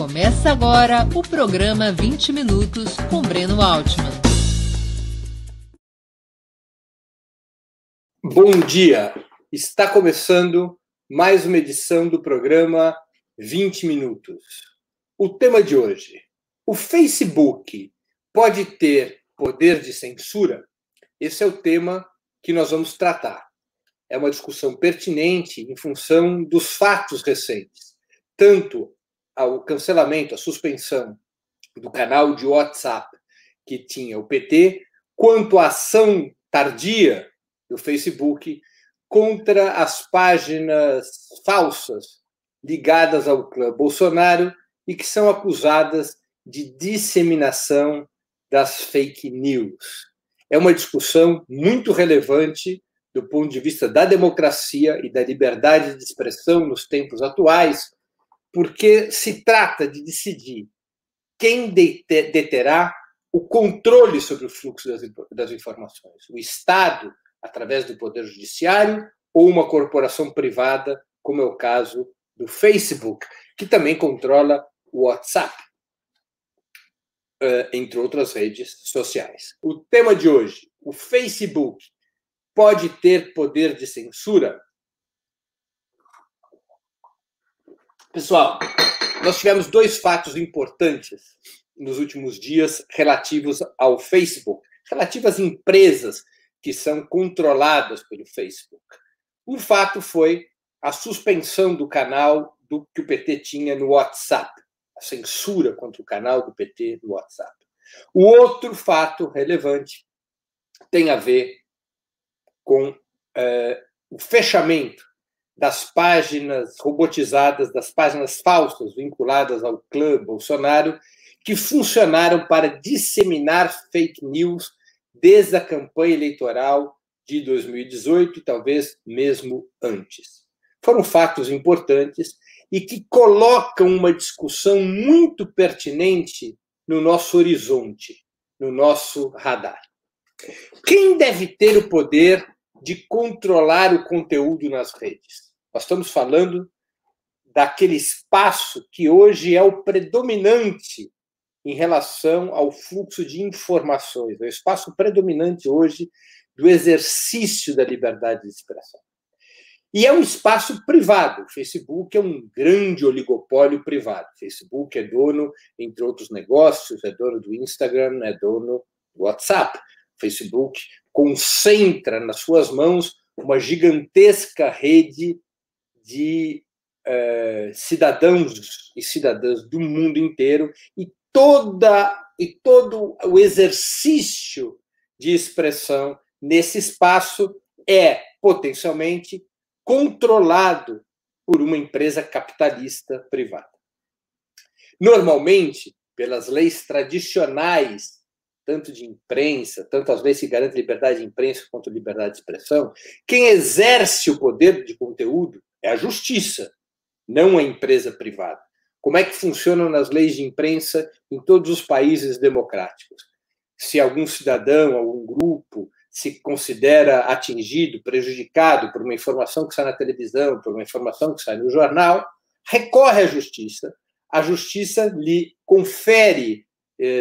Começa agora o programa 20 Minutos com Breno Altman. Bom dia! Está começando mais uma edição do programa 20 Minutos. O tema de hoje: o Facebook pode ter poder de censura? Esse é o tema que nós vamos tratar. É uma discussão pertinente em função dos fatos recentes, tanto ao cancelamento, a suspensão do canal de WhatsApp que tinha o PT, quanto a ação tardia do Facebook contra as páginas falsas ligadas ao clã Bolsonaro e que são acusadas de disseminação das fake news. É uma discussão muito relevante do ponto de vista da democracia e da liberdade de expressão nos tempos atuais, porque se trata de decidir quem deterá o controle sobre o fluxo das, das informações: o Estado, através do Poder Judiciário, ou uma corporação privada, como é o caso do Facebook, que também controla o WhatsApp, entre outras redes sociais. O tema de hoje: o Facebook pode ter poder de censura? Pessoal, nós tivemos dois fatos importantes nos últimos dias relativos ao Facebook, relativas às empresas que são controladas pelo Facebook. Um fato foi a suspensão do canal do que o PT tinha no WhatsApp, a censura contra o canal do PT no WhatsApp. O outro fato relevante tem a ver com eh, o fechamento das páginas robotizadas, das páginas falsas vinculadas ao clã Bolsonaro, que funcionaram para disseminar fake news desde a campanha eleitoral de 2018 e talvez mesmo antes. Foram fatos importantes e que colocam uma discussão muito pertinente no nosso horizonte, no nosso radar. Quem deve ter o poder de controlar o conteúdo nas redes? Nós estamos falando daquele espaço que hoje é o predominante em relação ao fluxo de informações, é o espaço predominante hoje do exercício da liberdade de expressão. E é um espaço privado. O Facebook é um grande oligopólio privado. O Facebook é dono, entre outros negócios, é dono do Instagram, é dono do WhatsApp. O Facebook concentra nas suas mãos uma gigantesca rede de uh, cidadãos e cidadãs do mundo inteiro e toda e todo o exercício de expressão nesse espaço é potencialmente controlado por uma empresa capitalista privada. Normalmente, pelas leis tradicionais, tanto de imprensa, tanto as leis que garantem liberdade de imprensa quanto liberdade de expressão, quem exerce o poder de conteúdo é a justiça, não a empresa privada. Como é que funcionam nas leis de imprensa em todos os países democráticos? Se algum cidadão, algum grupo se considera atingido, prejudicado por uma informação que sai na televisão, por uma informação que sai no jornal, recorre à justiça. A justiça lhe confere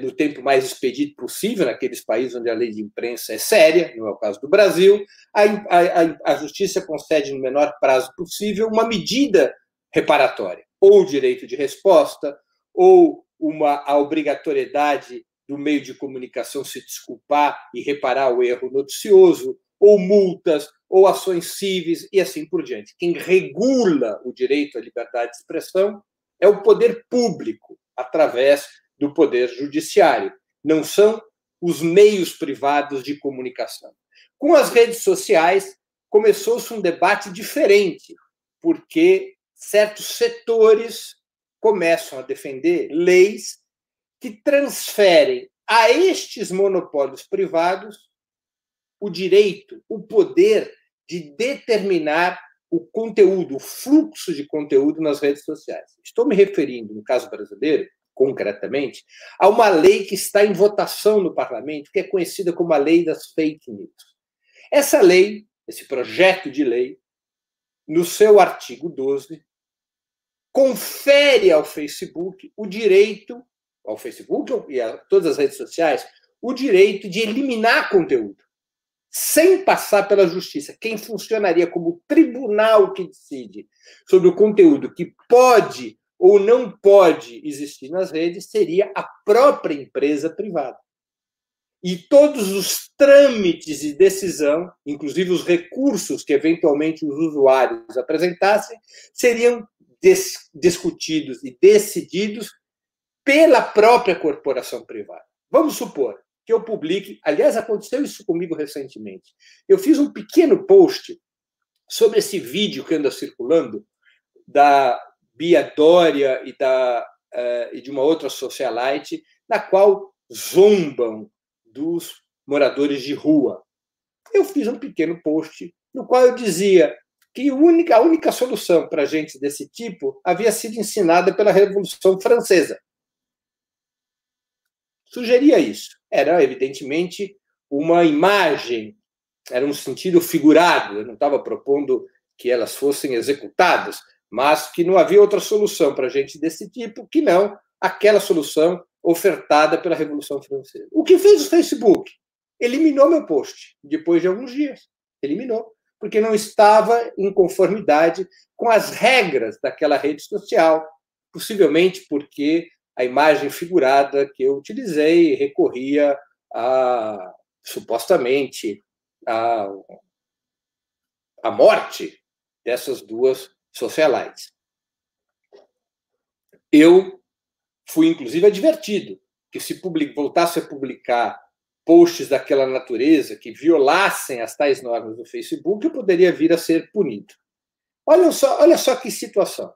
no tempo mais expedito possível, naqueles países onde a lei de imprensa é séria, não é o caso do Brasil, a, a, a justiça concede no menor prazo possível uma medida reparatória, ou direito de resposta, ou uma a obrigatoriedade do meio de comunicação se desculpar e reparar o erro noticioso, ou multas, ou ações cíveis e assim por diante. Quem regula o direito à liberdade de expressão é o poder público, através do poder judiciário, não são os meios privados de comunicação. Com as redes sociais, começou-se um debate diferente, porque certos setores começam a defender leis que transferem a estes monopólios privados o direito, o poder de determinar o conteúdo, o fluxo de conteúdo nas redes sociais. Estou me referindo, no caso brasileiro, concretamente, a uma lei que está em votação no parlamento, que é conhecida como a Lei das Fake News. Essa lei, esse projeto de lei, no seu artigo 12, confere ao Facebook o direito, ao Facebook e a todas as redes sociais, o direito de eliminar conteúdo, sem passar pela justiça. Quem funcionaria como tribunal que decide sobre o conteúdo que pode ou não pode existir nas redes seria a própria empresa privada. E todos os trâmites de decisão, inclusive os recursos que eventualmente os usuários apresentassem, seriam discutidos e decididos pela própria corporação privada. Vamos supor que eu publique, aliás, aconteceu isso comigo recentemente. Eu fiz um pequeno post sobre esse vídeo que anda circulando da Bia Dória e, da, uh, e de uma outra socialite, na qual zombam dos moradores de rua. Eu fiz um pequeno post no qual eu dizia que a única, a única solução para gente desse tipo havia sido ensinada pela Revolução Francesa. Sugeria isso. Era, evidentemente, uma imagem, era um sentido figurado. Eu não estava propondo que elas fossem executadas, mas que não havia outra solução para gente desse tipo que não aquela solução ofertada pela Revolução Francesa. O que fez o Facebook? Eliminou meu post depois de alguns dias. Eliminou, porque não estava em conformidade com as regras daquela rede social, possivelmente porque a imagem figurada que eu utilizei recorria a supostamente a, a morte dessas duas socialites. Eu fui, inclusive, advertido que se voltasse a publicar posts daquela natureza que violassem as tais normas do Facebook, eu poderia vir a ser punido. Olha só, olha só que situação.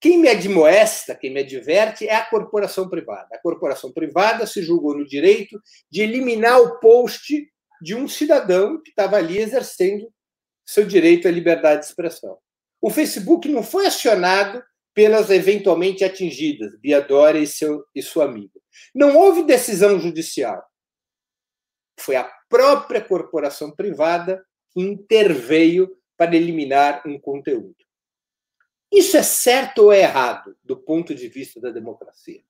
Quem me admoesta, quem me adverte, é a corporação privada. A corporação privada se julgou no direito de eliminar o post de um cidadão que estava ali exercendo seu direito à liberdade de expressão. O Facebook não foi acionado pelas eventualmente atingidas, Biadora e, seu, e sua amiga. Não houve decisão judicial. Foi a própria corporação privada que interveio para eliminar um conteúdo. Isso é certo ou é errado do ponto de vista da democracia?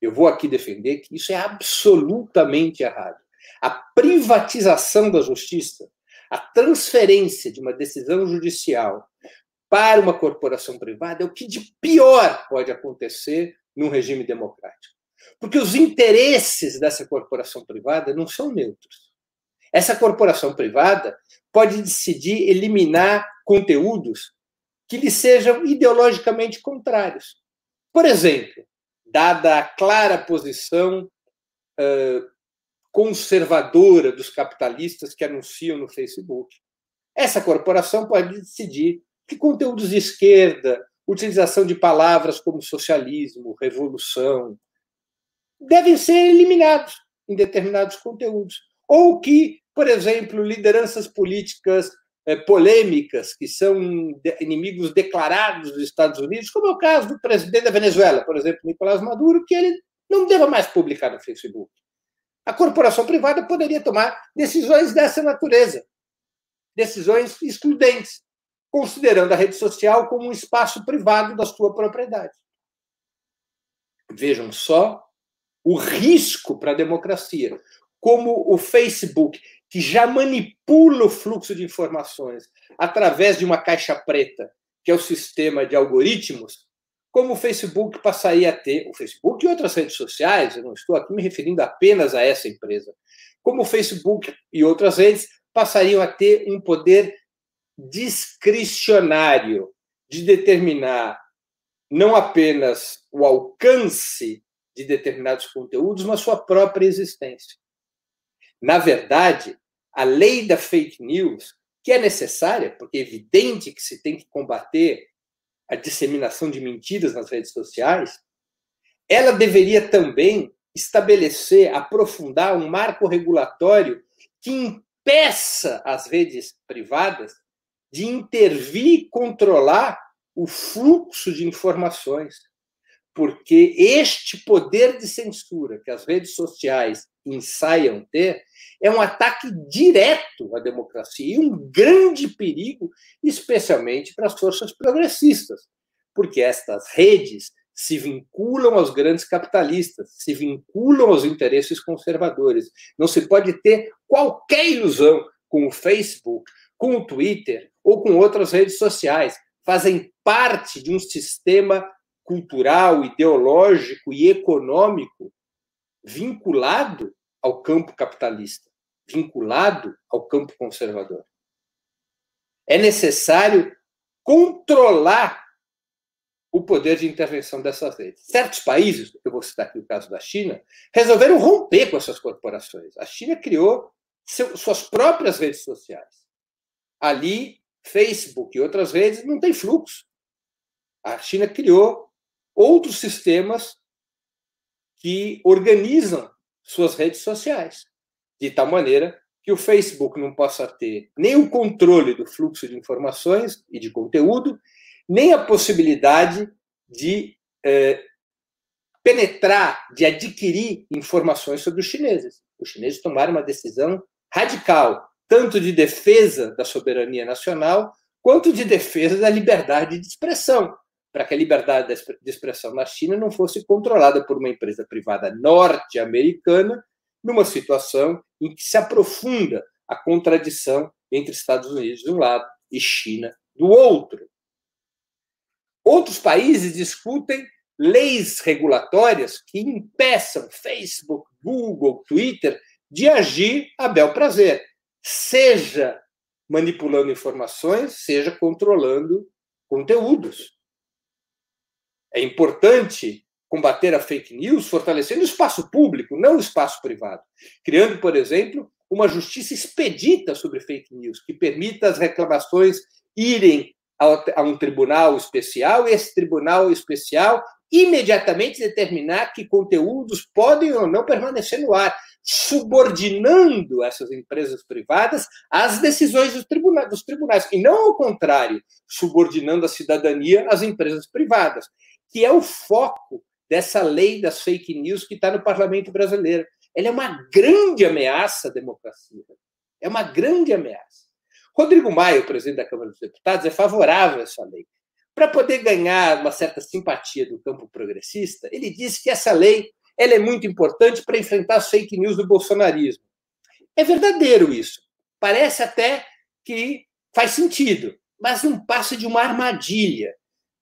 Eu vou aqui defender que isso é absolutamente errado. A privatização da justiça, a transferência de uma decisão judicial para uma corporação privada é o que de pior pode acontecer num regime democrático. Porque os interesses dessa corporação privada não são neutros. Essa corporação privada pode decidir eliminar conteúdos que lhe sejam ideologicamente contrários. Por exemplo, dada a clara posição uh, conservadora dos capitalistas que anunciam no Facebook, essa corporação pode decidir que conteúdos de esquerda, utilização de palavras como socialismo, revolução, devem ser eliminados em determinados conteúdos. Ou que, por exemplo, lideranças políticas é, polêmicas, que são inimigos declarados dos Estados Unidos, como é o caso do presidente da Venezuela, por exemplo, Nicolás Maduro, que ele não deva mais publicar no Facebook. A corporação privada poderia tomar decisões dessa natureza, decisões excludentes considerando a rede social como um espaço privado da sua propriedade. Vejam só o risco para a democracia. Como o Facebook, que já manipula o fluxo de informações através de uma caixa preta, que é o sistema de algoritmos, como o Facebook passaria a ter, o Facebook e outras redes sociais, eu não estou aqui me referindo apenas a essa empresa, como o Facebook e outras redes passariam a ter um poder discricionário de determinar não apenas o alcance de determinados conteúdos, mas sua própria existência. Na verdade, a lei da fake news, que é necessária, porque é evidente que se tem que combater a disseminação de mentiras nas redes sociais, ela deveria também estabelecer, aprofundar um marco regulatório que impeça as redes privadas de intervir e controlar o fluxo de informações. Porque este poder de censura que as redes sociais ensaiam ter é um ataque direto à democracia e um grande perigo, especialmente para as forças progressistas. porque estas redes se vinculam aos grandes capitalistas, se vinculam aos interesses conservadores. Não se pode ter qualquer ilusão com o Facebook, com o Twitter ou com outras redes sociais. Fazem parte de um sistema cultural, ideológico e econômico vinculado ao campo capitalista, vinculado ao campo conservador. É necessário controlar o poder de intervenção dessas redes. Certos países, eu vou citar aqui o caso da China, resolveram romper com essas corporações. A China criou seu, suas próprias redes sociais. Ali, Facebook e outras redes não têm fluxo. A China criou outros sistemas que organizam suas redes sociais, de tal maneira que o Facebook não possa ter nem o controle do fluxo de informações e de conteúdo, nem a possibilidade de é, penetrar, de adquirir informações sobre os chineses. Os chineses tomaram uma decisão radical, tanto de defesa da soberania nacional, quanto de defesa da liberdade de expressão, para que a liberdade de expressão na China não fosse controlada por uma empresa privada norte-americana, numa situação em que se aprofunda a contradição entre Estados Unidos de um lado e China do outro. Outros países discutem leis regulatórias que impeçam Facebook, Google, Twitter de agir a bel prazer, seja manipulando informações, seja controlando conteúdos. É importante combater a fake news fortalecendo o espaço público, não o espaço privado, criando, por exemplo, uma justiça expedita sobre fake news, que permita as reclamações irem a um tribunal especial, e esse tribunal especial imediatamente determinar que conteúdos podem ou não permanecer no ar, subordinando essas empresas privadas às decisões dos tribunais, dos tribunais, e não ao contrário, subordinando a cidadania às empresas privadas, que é o foco dessa lei das fake news que está no parlamento brasileiro. Ela é uma grande ameaça à democracia. É uma grande ameaça. Rodrigo Maia, o presidente da Câmara dos Deputados, é favorável a essa lei. Para poder ganhar uma certa simpatia do campo progressista, ele disse que essa lei ela é muito importante para enfrentar as fake news do bolsonarismo. É verdadeiro isso. Parece até que faz sentido, mas não passa de uma armadilha.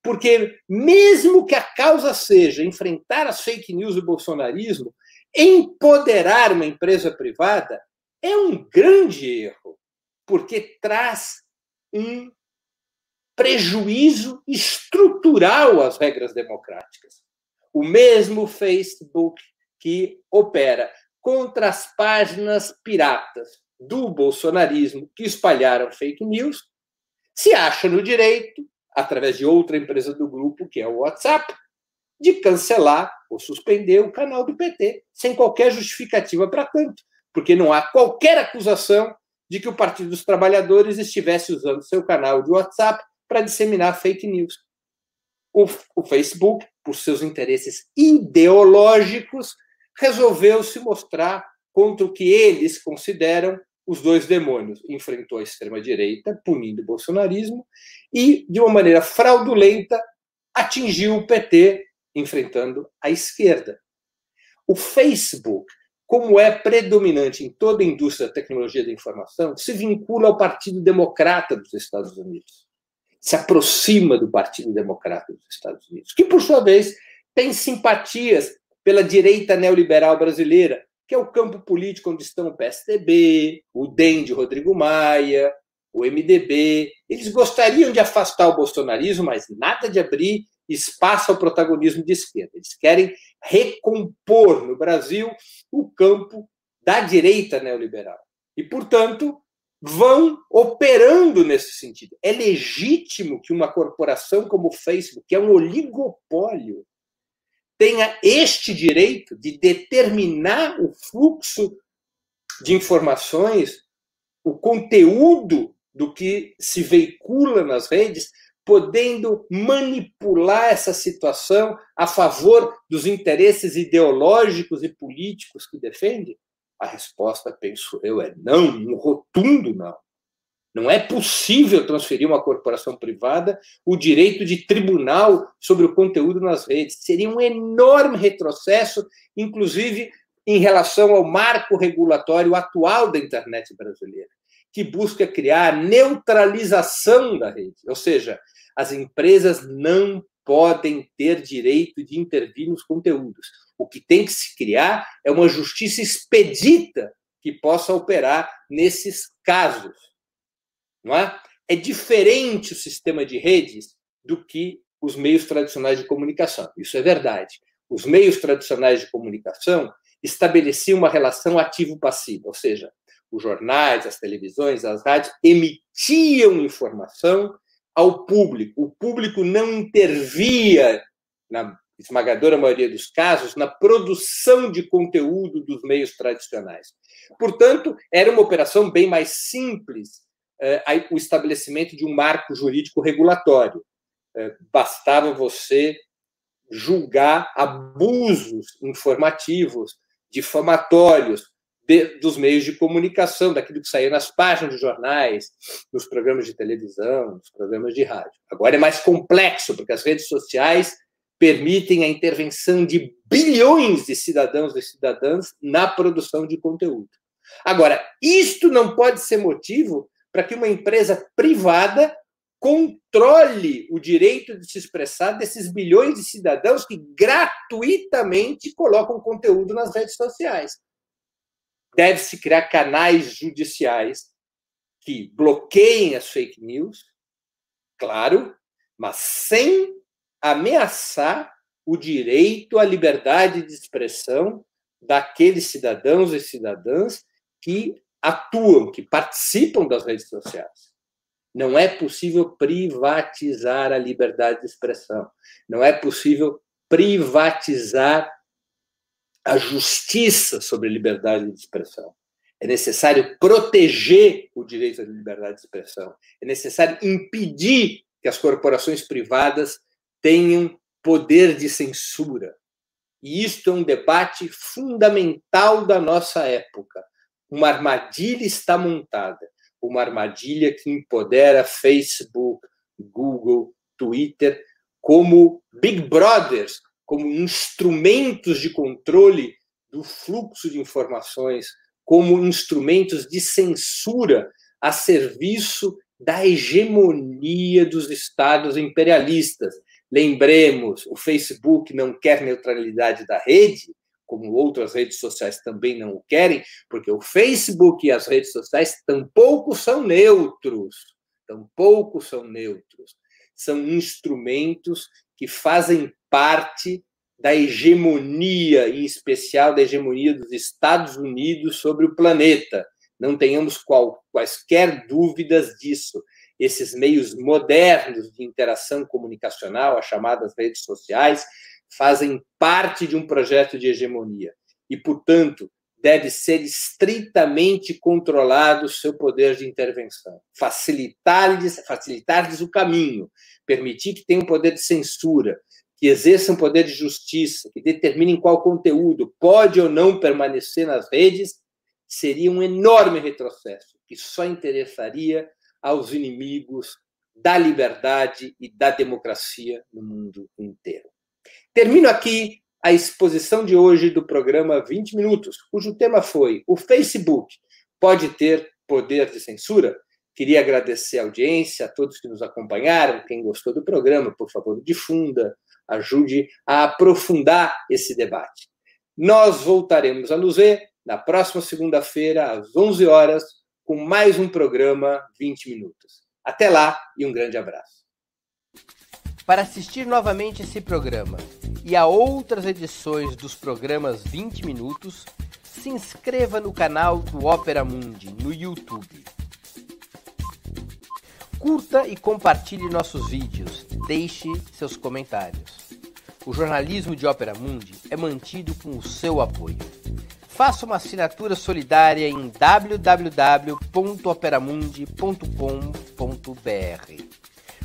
Porque, mesmo que a causa seja enfrentar as fake news do bolsonarismo, empoderar uma empresa privada é um grande erro porque traz um prejuízo estrutural às regras democráticas. O mesmo Facebook que opera contra as páginas piratas do bolsonarismo que espalharam fake news, se acha no direito, através de outra empresa do grupo, que é o WhatsApp, de cancelar ou suspender o canal do PT, sem qualquer justificativa para tanto, porque não há qualquer acusação de que o Partido dos Trabalhadores estivesse usando seu canal de WhatsApp para disseminar fake news. O, o Facebook, por seus interesses ideológicos, resolveu se mostrar contra o que eles consideram os dois demônios. Enfrentou a extrema-direita, punindo o bolsonarismo, e, de uma maneira fraudulenta, atingiu o PT, enfrentando a esquerda. O Facebook como é predominante em toda a indústria da tecnologia da informação, se vincula ao Partido Democrata dos Estados Unidos. Se aproxima do Partido Democrata dos Estados Unidos, que, por sua vez, tem simpatias pela direita neoliberal brasileira, que é o campo político onde estão o PSDB, o DEM de Rodrigo Maia, o MDB. Eles gostariam de afastar o bolsonarismo, mas nada de abrir espaço ao protagonismo de esquerda. Eles querem recompor no Brasil o campo da direita neoliberal. E, portanto, vão operando nesse sentido. É legítimo que uma corporação como o Facebook, que é um oligopólio, tenha este direito de determinar o fluxo de informações, o conteúdo do que se veicula nas redes, podendo manipular essa situação a favor dos interesses ideológicos e políticos que defende? A resposta, penso eu, é não, um rotundo não. Não é possível transferir uma corporação privada o direito de tribunal sobre o conteúdo nas redes. Seria um enorme retrocesso, inclusive em relação ao marco regulatório atual da internet brasileira, que busca criar neutralização da rede, ou seja, as empresas não podem ter direito de intervir nos conteúdos. O que tem que se criar é uma justiça expedita que possa operar nesses casos. Não é? é diferente o sistema de redes do que os meios tradicionais de comunicação. Isso é verdade. Os meios tradicionais de comunicação estabeleciam uma relação ativo-passiva, ou seja, os jornais, as televisões, as rádios emitiam informação ao público. O público não intervia, na esmagadora maioria dos casos, na produção de conteúdo dos meios tradicionais. Portanto, era uma operação bem mais simples eh, o estabelecimento de um marco jurídico regulatório. Eh, bastava você julgar abusos informativos, difamatórios, de, dos meios de comunicação, daquilo que saía nas páginas de jornais, nos programas de televisão, nos programas de rádio. Agora é mais complexo, porque as redes sociais permitem a intervenção de bilhões de cidadãos e cidadãs na produção de conteúdo. Agora, isto não pode ser motivo para que uma empresa privada controle o direito de se expressar desses bilhões de cidadãos que gratuitamente colocam conteúdo nas redes sociais deve-se criar canais judiciais que bloqueiem as fake news, claro, mas sem ameaçar o direito à liberdade de expressão daqueles cidadãos e cidadãs que atuam, que participam das redes sociais. Não é possível privatizar a liberdade de expressão. Não é possível privatizar a justiça sobre a liberdade de expressão. É necessário proteger o direito à liberdade de expressão. É necessário impedir que as corporações privadas tenham poder de censura. E isto é um debate fundamental da nossa época. Uma armadilha está montada, uma armadilha que empodera Facebook, Google, Twitter como Big Brothers como instrumentos de controle do fluxo de informações, como instrumentos de censura a serviço da hegemonia dos estados imperialistas. Lembremos, o Facebook não quer neutralidade da rede, como outras redes sociais também não o querem, porque o Facebook e as redes sociais tampouco são neutros, tampouco são neutros. São instrumentos que fazem parte da hegemonia, em especial da hegemonia dos Estados Unidos sobre o planeta. Não tenhamos qual, quaisquer dúvidas disso. Esses meios modernos de interação comunicacional, as chamadas redes sociais, fazem parte de um projeto de hegemonia. E, portanto, deve ser estritamente controlado o seu poder de intervenção. Facilitar-lhes facilitar o caminho, permitir que tenham poder de censura, que exerçam poder de justiça, que determinem qual conteúdo pode ou não permanecer nas redes, seria um enorme retrocesso que só interessaria aos inimigos da liberdade e da democracia no mundo inteiro. Termino aqui a exposição de hoje do programa 20 Minutos, cujo tema foi: O Facebook pode ter poder de censura? Queria agradecer a audiência, a todos que nos acompanharam, quem gostou do programa, por favor, difunda, ajude a aprofundar esse debate. Nós voltaremos a nos ver na próxima segunda-feira, às 11 horas, com mais um programa 20 Minutos. Até lá e um grande abraço. Para assistir novamente esse programa e a outras edições dos programas 20 Minutos, se inscreva no canal do Opera Mundi no YouTube. Curta e compartilhe nossos vídeos. Deixe seus comentários. O jornalismo de Ópera Mundi é mantido com o seu apoio. Faça uma assinatura solidária em www.operamundi.com.br.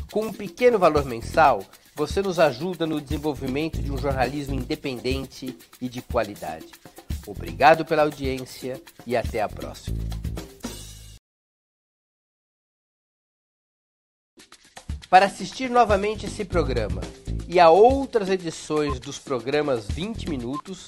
Com um pequeno valor mensal, você nos ajuda no desenvolvimento de um jornalismo independente e de qualidade. Obrigado pela audiência e até a próxima. Para assistir novamente esse programa e a outras edições dos programas 20 Minutos,